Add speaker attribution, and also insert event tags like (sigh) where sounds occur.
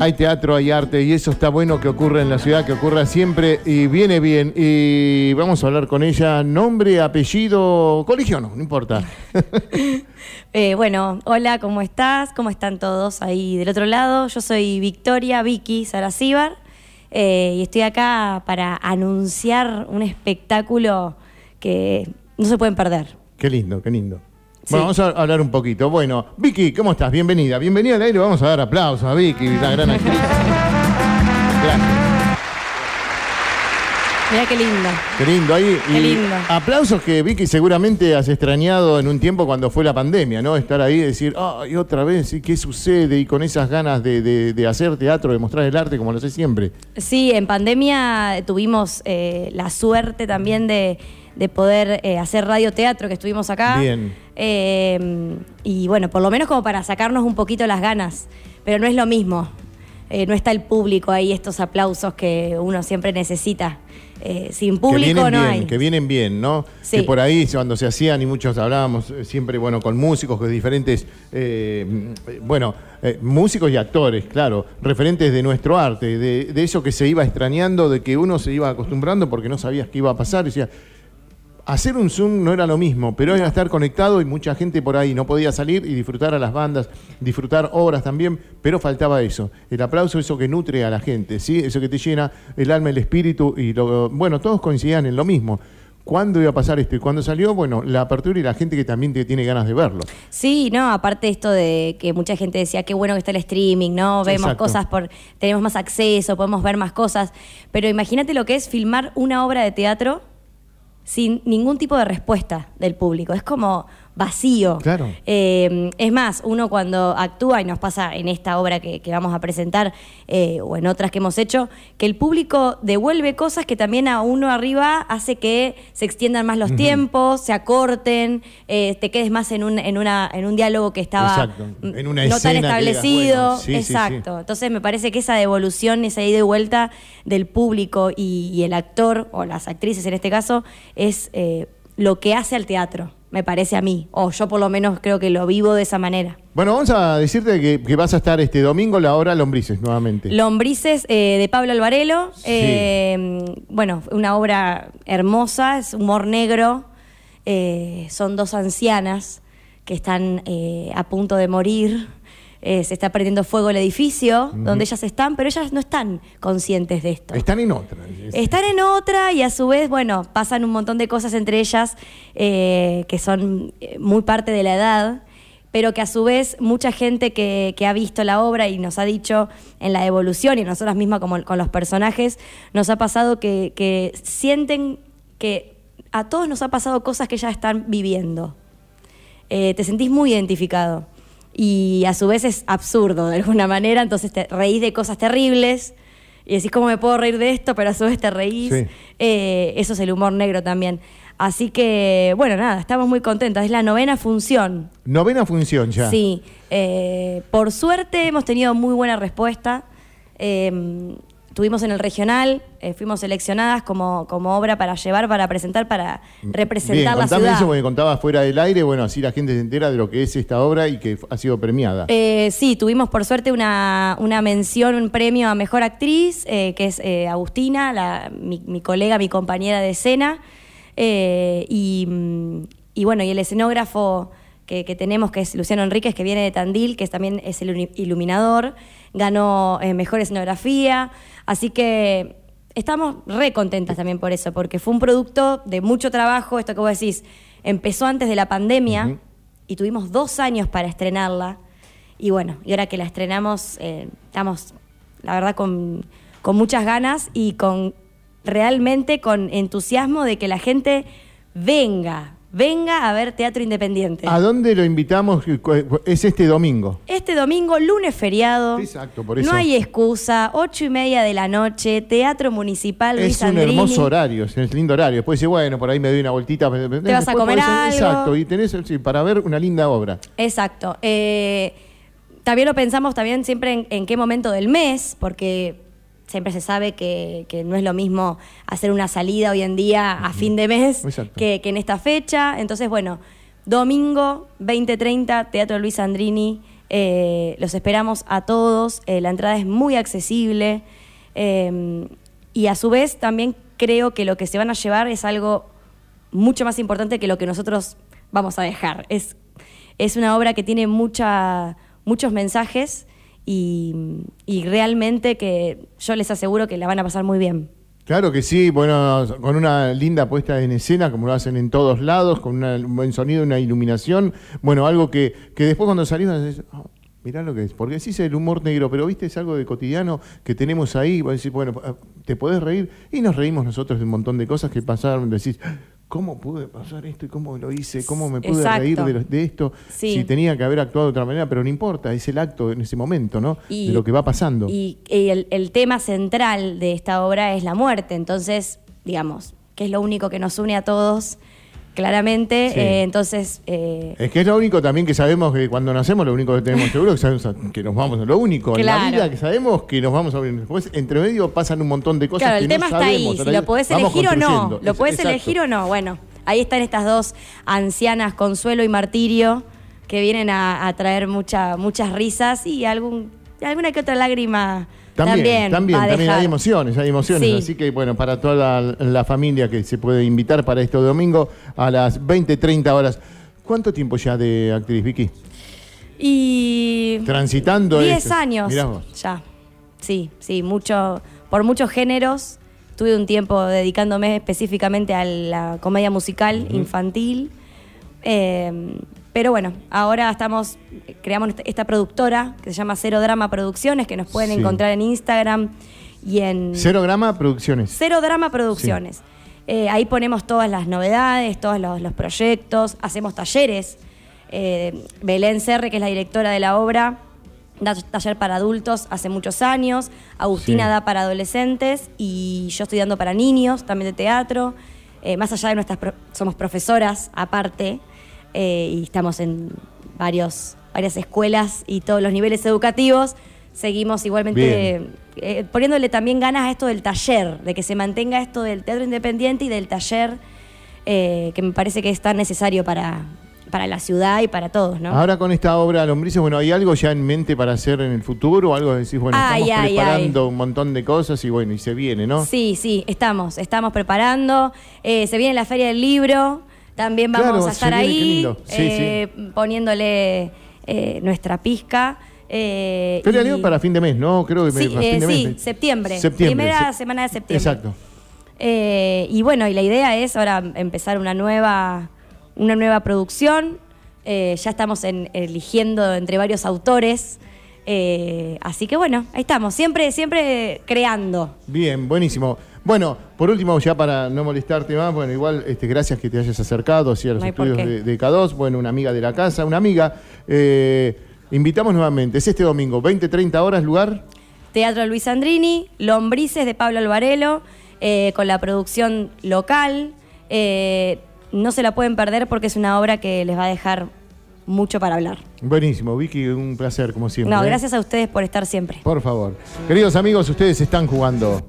Speaker 1: Hay teatro, hay arte y eso está bueno que ocurra en la ciudad, que ocurra siempre y viene bien. Y vamos a hablar con ella. Nombre, apellido, colegio no, no importa. (laughs)
Speaker 2: Eh, bueno, hola, ¿cómo estás? ¿Cómo están todos ahí del otro lado? Yo soy Victoria Vicky Saracíbar eh, y estoy acá para anunciar un espectáculo que no se pueden perder.
Speaker 1: Qué lindo, qué lindo. Bueno, vamos a hablar un poquito. Bueno, Vicky, ¿cómo estás? Bienvenida. Bienvenida al aire. Vamos a dar aplausos a Vicky, la gran (laughs) actriz. Gracias.
Speaker 2: Mirá qué lindo.
Speaker 1: Qué lindo ahí.
Speaker 2: Qué
Speaker 1: Y
Speaker 2: lindo.
Speaker 1: Aplausos que Vicky seguramente has extrañado en un tiempo cuando fue la pandemia, ¿no? Estar ahí y decir, ay, otra vez, ¿y qué sucede? Y con esas ganas de, de- de hacer teatro, de mostrar el arte como lo sé siempre.
Speaker 2: Sí, en pandemia tuvimos eh, la suerte también de, de poder eh, hacer radioteatro que estuvimos acá.
Speaker 1: Bien.
Speaker 2: Eh, y bueno, por lo menos como para sacarnos un poquito las ganas. Pero no es lo mismo. Eh, no está el público ahí, estos aplausos que uno siempre necesita. Eh, sin
Speaker 1: que
Speaker 2: público
Speaker 1: vienen
Speaker 2: no
Speaker 1: bien,
Speaker 2: hay.
Speaker 1: que vienen bien, ¿no?
Speaker 2: Sí.
Speaker 1: Que por ahí cuando se hacían y muchos hablábamos eh, siempre, bueno, con músicos, con diferentes, eh, bueno, eh, músicos y actores, claro, referentes de nuestro arte, de, de eso que se iba extrañando, de que uno se iba acostumbrando porque no sabías qué iba a pasar, decía, Hacer un Zoom no era lo mismo, pero era estar conectado y mucha gente por ahí no podía salir y disfrutar a las bandas, disfrutar obras también, pero faltaba eso. El aplauso, eso que nutre a la gente, ¿sí? eso que te llena el alma, el espíritu y lo, bueno, todos coincidían en lo mismo. ¿Cuándo iba a pasar esto? Y cuando salió, bueno, la apertura y la gente que también tiene ganas de verlo.
Speaker 2: Sí, no, aparte esto de que mucha gente decía qué bueno que está el streaming, ¿no? Vemos
Speaker 1: Exacto.
Speaker 2: cosas por, tenemos más acceso, podemos ver más cosas. Pero imagínate lo que es filmar una obra de teatro sin ningún tipo de respuesta del público. Es como vacío.
Speaker 1: Claro.
Speaker 2: Eh, es más, uno cuando actúa, y nos pasa en esta obra que, que vamos a presentar, eh, o en otras que hemos hecho, que el público devuelve cosas que también a uno arriba hace que se extiendan más los tiempos, se acorten, eh, te quedes más en un, en una, en un diálogo que estaba
Speaker 1: Exacto. En una
Speaker 2: no tan
Speaker 1: digas,
Speaker 2: establecido.
Speaker 1: bueno, sí, sí, sí.
Speaker 2: Exacto. Entonces me parece que esa devolución, esa ida y vuelta del público y, y el actor, o las actrices en este caso, es lo que hace al teatro, me parece a mí. O yo por lo menos creo que lo vivo de esa manera.
Speaker 1: Bueno, vamos a decirte que, que vas a estar este domingo la hora Lombrices nuevamente.
Speaker 2: Lombrices eh, de Pablo Alvarelo.
Speaker 1: Sí.
Speaker 2: eh, bueno, una obra hermosa, es humor negro. eh, son dos ancianas que están a punto de morir. Eh, se está prendiendo fuego el edificio donde ellas están, pero ellas no están conscientes de esto.
Speaker 1: Están en otra.
Speaker 2: Están en otra y a su vez, bueno, pasan un montón de cosas entre ellas eh, que son eh, muy parte de la edad, pero que a su vez mucha gente que, que ha visto la obra y nos ha dicho en la evolución y nosotras mismas como con los personajes, nos ha pasado que, que sienten que a todos nos ha pasado cosas que ya están viviendo. Eh, te sentís muy identificado. Y a su vez es absurdo de alguna manera, entonces te reís de cosas terribles y decís, ¿cómo me puedo reír de esto? Pero a su vez te reís.
Speaker 1: Sí.
Speaker 2: Eh, eso es el humor negro también. Así que, bueno, nada, estamos muy contentas. Es la novena función.
Speaker 1: Novena función ya.
Speaker 2: Sí. Eh, por suerte hemos tenido muy buena respuesta. Eh, Estuvimos en el regional, eh, fuimos seleccionadas como, como obra para llevar, para presentar, para representar
Speaker 1: Bien,
Speaker 2: la ciudad.
Speaker 1: eso porque contaba fuera del aire, bueno, así la gente se entera de lo que es esta obra y que ha sido premiada.
Speaker 2: Eh, sí, tuvimos por suerte una, una mención, un premio a Mejor Actriz, eh, que es Agustina, la- mi, mi colega, mi compañera de escena. Y, mm, y bueno, y el escenógrafo que, que tenemos, que es Luciano Enríquez, que viene de Tandil, que es, también es el iluminador, ganó eh, Mejor Escenografía. Así que estamos re contentas también por eso, porque fue un producto de mucho trabajo, esto que vos decís, empezó antes de la pandemia y tuvimos dos años para estrenarla. Y bueno, y ahora que la estrenamos, eh, estamos, la verdad, con, con muchas ganas y con realmente con entusiasmo de que la gente venga, venga a ver teatro independiente.
Speaker 1: ¿A dónde lo invitamos? Es este domingo.
Speaker 2: Este domingo, lunes feriado.
Speaker 1: Exacto, por eso.
Speaker 2: No hay excusa, ocho y media de la noche, Teatro Municipal Luis
Speaker 1: Es un
Speaker 2: Andrini.
Speaker 1: hermoso horario, es un lindo horario. Después dice, bueno, por ahí me doy una vueltita. Te
Speaker 2: vas a comer algo.
Speaker 1: Exacto, y tenés sí, para ver una linda obra.
Speaker 2: Exacto. Eh, también lo pensamos también siempre en, en qué momento del mes, porque siempre se sabe que, que no es lo mismo hacer una salida hoy en día a fin de mes que, que en esta fecha. Entonces, bueno, domingo 2030, Teatro Luis Andrini, Eh, los esperamos a todos, eh, la entrada es muy accesible eh, y a su vez también creo que lo que se van a llevar es algo mucho más importante que lo que nosotros vamos a dejar. Es, es una obra que tiene mucha, muchos mensajes y, realmente que yo les aseguro que la van a pasar muy bien.
Speaker 1: Claro que sí, bueno, con una linda puesta en escena, como lo hacen en todos lados, con un buen sonido, una iluminación, bueno, algo que, que después cuando salimos, decís, "Ah, mirá lo que es, porque sí es el humor negro, pero viste, es algo de cotidiano que tenemos ahí, vos decís, bueno, ah, te podés reír, y nos reímos nosotros de un montón de cosas que pasaron, decís, ¿cómo pude pasar esto y cómo lo hice? ¿Cómo me pude
Speaker 2: Exacto.
Speaker 1: reír de, esto?
Speaker 2: Sí.
Speaker 1: Si tenía que haber actuado de otra manera, pero no importa, es el acto en ese momento, ¿no?
Speaker 2: Y-
Speaker 1: de lo que va pasando.
Speaker 2: Y, y el, el tema central de esta obra es la muerte, entonces, digamos, que es lo único que nos une a todos, claramente.
Speaker 1: Sí.
Speaker 2: eh, entonces, eh,
Speaker 1: Es que es lo único también que sabemos que cuando nacemos, lo único que tenemos (laughs) seguro es que sabemos que nos vamos. Lo único en la vida que sabemos que nos vamos a ver. Después, entre medio, pasan un montón de cosas
Speaker 2: claro,
Speaker 1: que
Speaker 2: el
Speaker 1: no
Speaker 2: tema está
Speaker 1: sabemos.
Speaker 2: ahí, si lo podés elegir o no, lo podés
Speaker 1: exacto.
Speaker 2: elegir o no, bueno, ahí están estas dos ancianas, Consuelo y Martirio, que vienen a, a traer mucha, muchas risas y algún, alguna que otra lágrima
Speaker 1: También,
Speaker 2: también,
Speaker 1: también, hay emociones, hay emociones.
Speaker 2: Sí.
Speaker 1: Así que, bueno, para toda la, la familia que se puede invitar para este domingo a las 20, 30 horas. ¿Cuánto tiempo ya de actriz, Vicky?
Speaker 2: Y
Speaker 1: Transitando
Speaker 2: 10
Speaker 1: esto.
Speaker 2: años
Speaker 1: Mirá vos.
Speaker 2: ya. Sí, sí, mucho, por muchos géneros. Tuve un tiempo dedicándome específicamente a la comedia musical infantil. Eh, pero bueno, ahora estamos, creamos esta- productora que se llama Cero Drama Producciones, que nos pueden
Speaker 1: Sí.
Speaker 2: encontrar en Instagram y en
Speaker 1: Cero Grama Producciones.
Speaker 2: Cero Drama Producciones. Eh, ahí ponemos todas las novedades, todos los, los proyectos, hacemos talleres. Eh, Belén Serre, que es la directora de la obra, da taller para adultos hace muchos años. Agustina
Speaker 1: Sí.
Speaker 2: da para adolescentes y yo estoy dando para niños, también de teatro. Eh, más allá de nuestras, pro- somos profesoras aparte eh, y estamos en varios, varias escuelas y todos los niveles educativos. Seguimos igualmente eh, poniéndole también ganas a esto del taller, de que se mantenga esto del teatro independiente y del taller, eh, que me parece que es tan necesario para, para la ciudad y para todos, ¿no?
Speaker 1: Ahora con esta obra Lombrices, bueno, ¿hay algo ya en mente para hacer en el futuro? ¿Algo decís, bueno,
Speaker 2: Ay,
Speaker 1: estamos
Speaker 2: ay,
Speaker 1: preparando un montón de cosas y bueno, y se viene, ¿no?
Speaker 2: Sí, sí, estamos, estamos preparando. Eh, se viene la Feria del Libro, también vamos
Speaker 1: Claro,
Speaker 2: a estar ahí.
Speaker 1: Sí,
Speaker 2: eh, poniéndole eh, nuestra pizca. eh,
Speaker 1: Feria Libro para fin de mes, ¿no? Creo que
Speaker 2: Sí,
Speaker 1: a fin
Speaker 2: eh,
Speaker 1: de
Speaker 2: sí,
Speaker 1: mes.
Speaker 2: septiembre,
Speaker 1: Septiembre,
Speaker 2: primera
Speaker 1: se-
Speaker 2: semana de septiembre.
Speaker 1: Exacto.
Speaker 2: Y bueno, y la idea es ahora empezar una nueva, una nueva producción. Ya estamos en- eligiendo entre varios autores. Así que bueno, ahí estamos, siempre, siempre creando.
Speaker 1: Bien, buenísimo. Bueno, por último, ya para no molestarte más, bueno, igual este, gracias que te hayas acercado así a los
Speaker 2: No
Speaker 1: estudios de, de K2, bueno, una amiga de la casa, una amiga. Eh, invitamos nuevamente, es este domingo, 20, 30 horas, lugar.
Speaker 2: Teatro Luis Andrini, Lombrices de Pablo Alvarelo, eh, con la producción local. Eh, no se la pueden perder porque es una obra que les va a dejar mucho para hablar.
Speaker 1: Buenísimo, Vicky, un placer como siempre.
Speaker 2: No, gracias a ustedes por estar siempre.
Speaker 1: Por favor. Queridos amigos, ustedes están jugando.